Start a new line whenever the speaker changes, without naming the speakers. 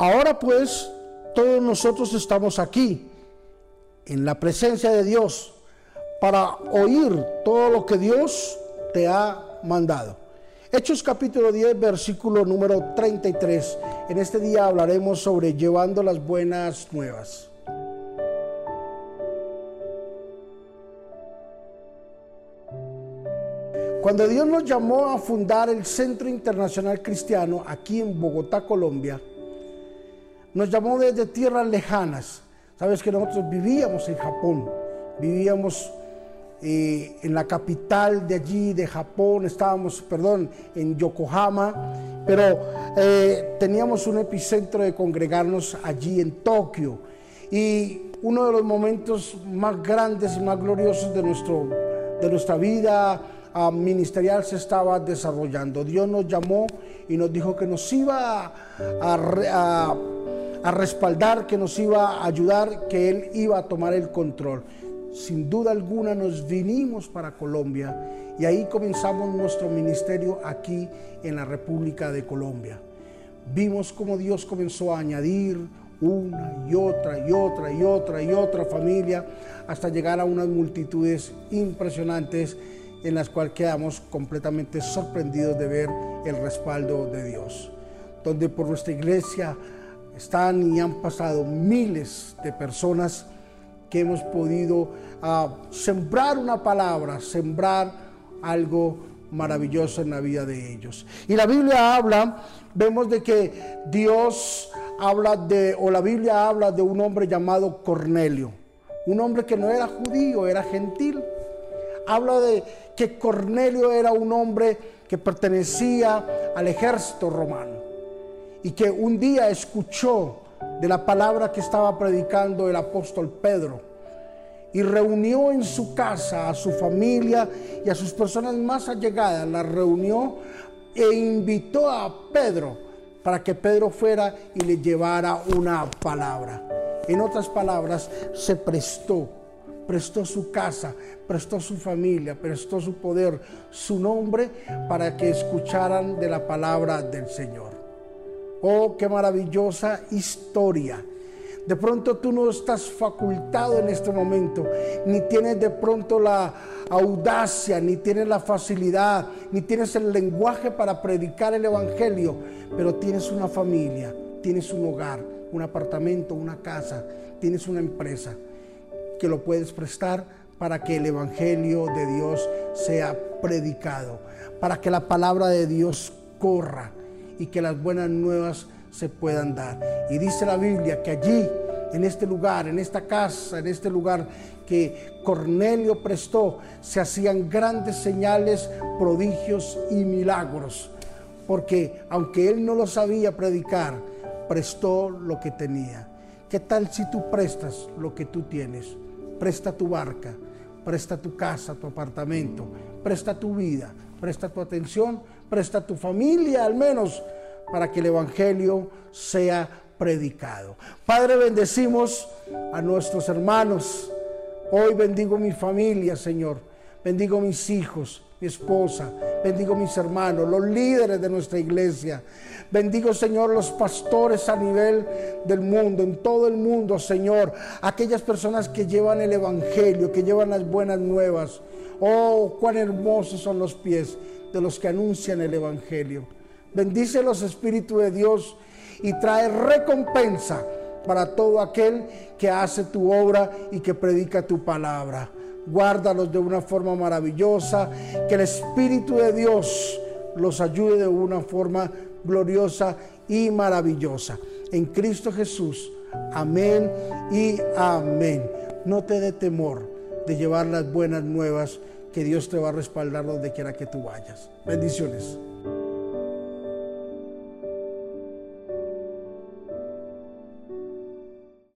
Ahora pues, todos nosotros estamos aquí, en la presencia de Dios, para oír todo lo que Dios te ha mandado. Hechos capítulo 10, versículo número 33. En este día hablaremos sobre llevando las buenas nuevas. Cuando Dios nos llamó a fundar el Centro Internacional Cristiano aquí en Bogotá, Colombia, nos llamó desde tierras lejanas. Sabes que nosotros vivíamos en Japón, vivíamos eh, en la capital de allí, de Japón, estábamos, perdón, en Yokohama, pero eh, teníamos un epicentro de congregarnos allí en Tokio. Y uno de los momentos más grandes y más gloriosos de, nuestro, de nuestra vida ministerial se estaba desarrollando. Dios nos llamó y nos dijo que nos iba a respaldar, que nos iba a ayudar, que Él iba a tomar el control. Sin duda alguna nos vinimos para Colombia y ahí comenzamos nuestro ministerio aquí en la República de Colombia. Vimos cómo Dios comenzó a añadir una y otra y otra y otra y otra familia hasta llegar a unas multitudes impresionantes en las cuales quedamos completamente sorprendidos de ver el respaldo de Dios, donde por nuestra iglesia están y han pasado miles de personas que hemos podido ah, sembrar una palabra, sembrar algo maravilloso en la vida de ellos. Y la Biblia habla, vemos de que Dios habla de, o la Biblia habla de un hombre llamado Cornelio, un hombre que no era judío, era gentil habla de que Cornelio era un hombre que pertenecía al ejército romano y que un día escuchó de la palabra que estaba predicando el apóstol Pedro y reunió en su casa a su familia y a sus personas más allegadas, la reunió e invitó a Pedro para que Pedro fuera y le llevara una palabra. En otras palabras, se prestó prestó su casa, prestó su familia, prestó su poder, su nombre, para que escucharan de la palabra del Señor. Oh, qué maravillosa historia. De pronto tú no estás facultado en este momento, ni tienes de pronto la audacia, ni tienes la facilidad, ni tienes el lenguaje para predicar el Evangelio, pero tienes una familia, tienes un hogar, un apartamento, una casa, tienes una empresa que lo puedes prestar para que el Evangelio de Dios sea predicado, para que la palabra de Dios corra y que las buenas nuevas se puedan dar. Y dice la Biblia que allí, en este lugar, en esta casa, en este lugar que Cornelio prestó, se hacían grandes señales, prodigios y milagros. Porque aunque él no lo sabía predicar, prestó lo que tenía. ¿Qué tal si tú prestas lo que tú tienes? Presta tu barca, presta tu casa, tu apartamento, presta tu vida, presta tu atención, presta tu familia al menos para que el Evangelio sea predicado. Padre, bendecimos a nuestros hermanos. Hoy bendigo mi familia, Señor. Bendigo mis hijos, mi esposa, bendigo mis hermanos, los líderes de nuestra iglesia. Bendigo, Señor, los pastores a nivel del mundo, en todo el mundo, Señor. Aquellas personas que llevan el Evangelio, que llevan las buenas nuevas. Oh, cuán hermosos son los pies de los que anuncian el Evangelio. Bendice los Espíritus de Dios y trae recompensa para todo aquel que hace tu obra y que predica tu palabra guárdalos de una forma maravillosa, que el Espíritu de Dios los ayude de una forma gloriosa y maravillosa. En Cristo Jesús. Amén y amén. No te dé temor de llevar las buenas nuevas que Dios te va a respaldar donde quiera que tú vayas. Bendiciones.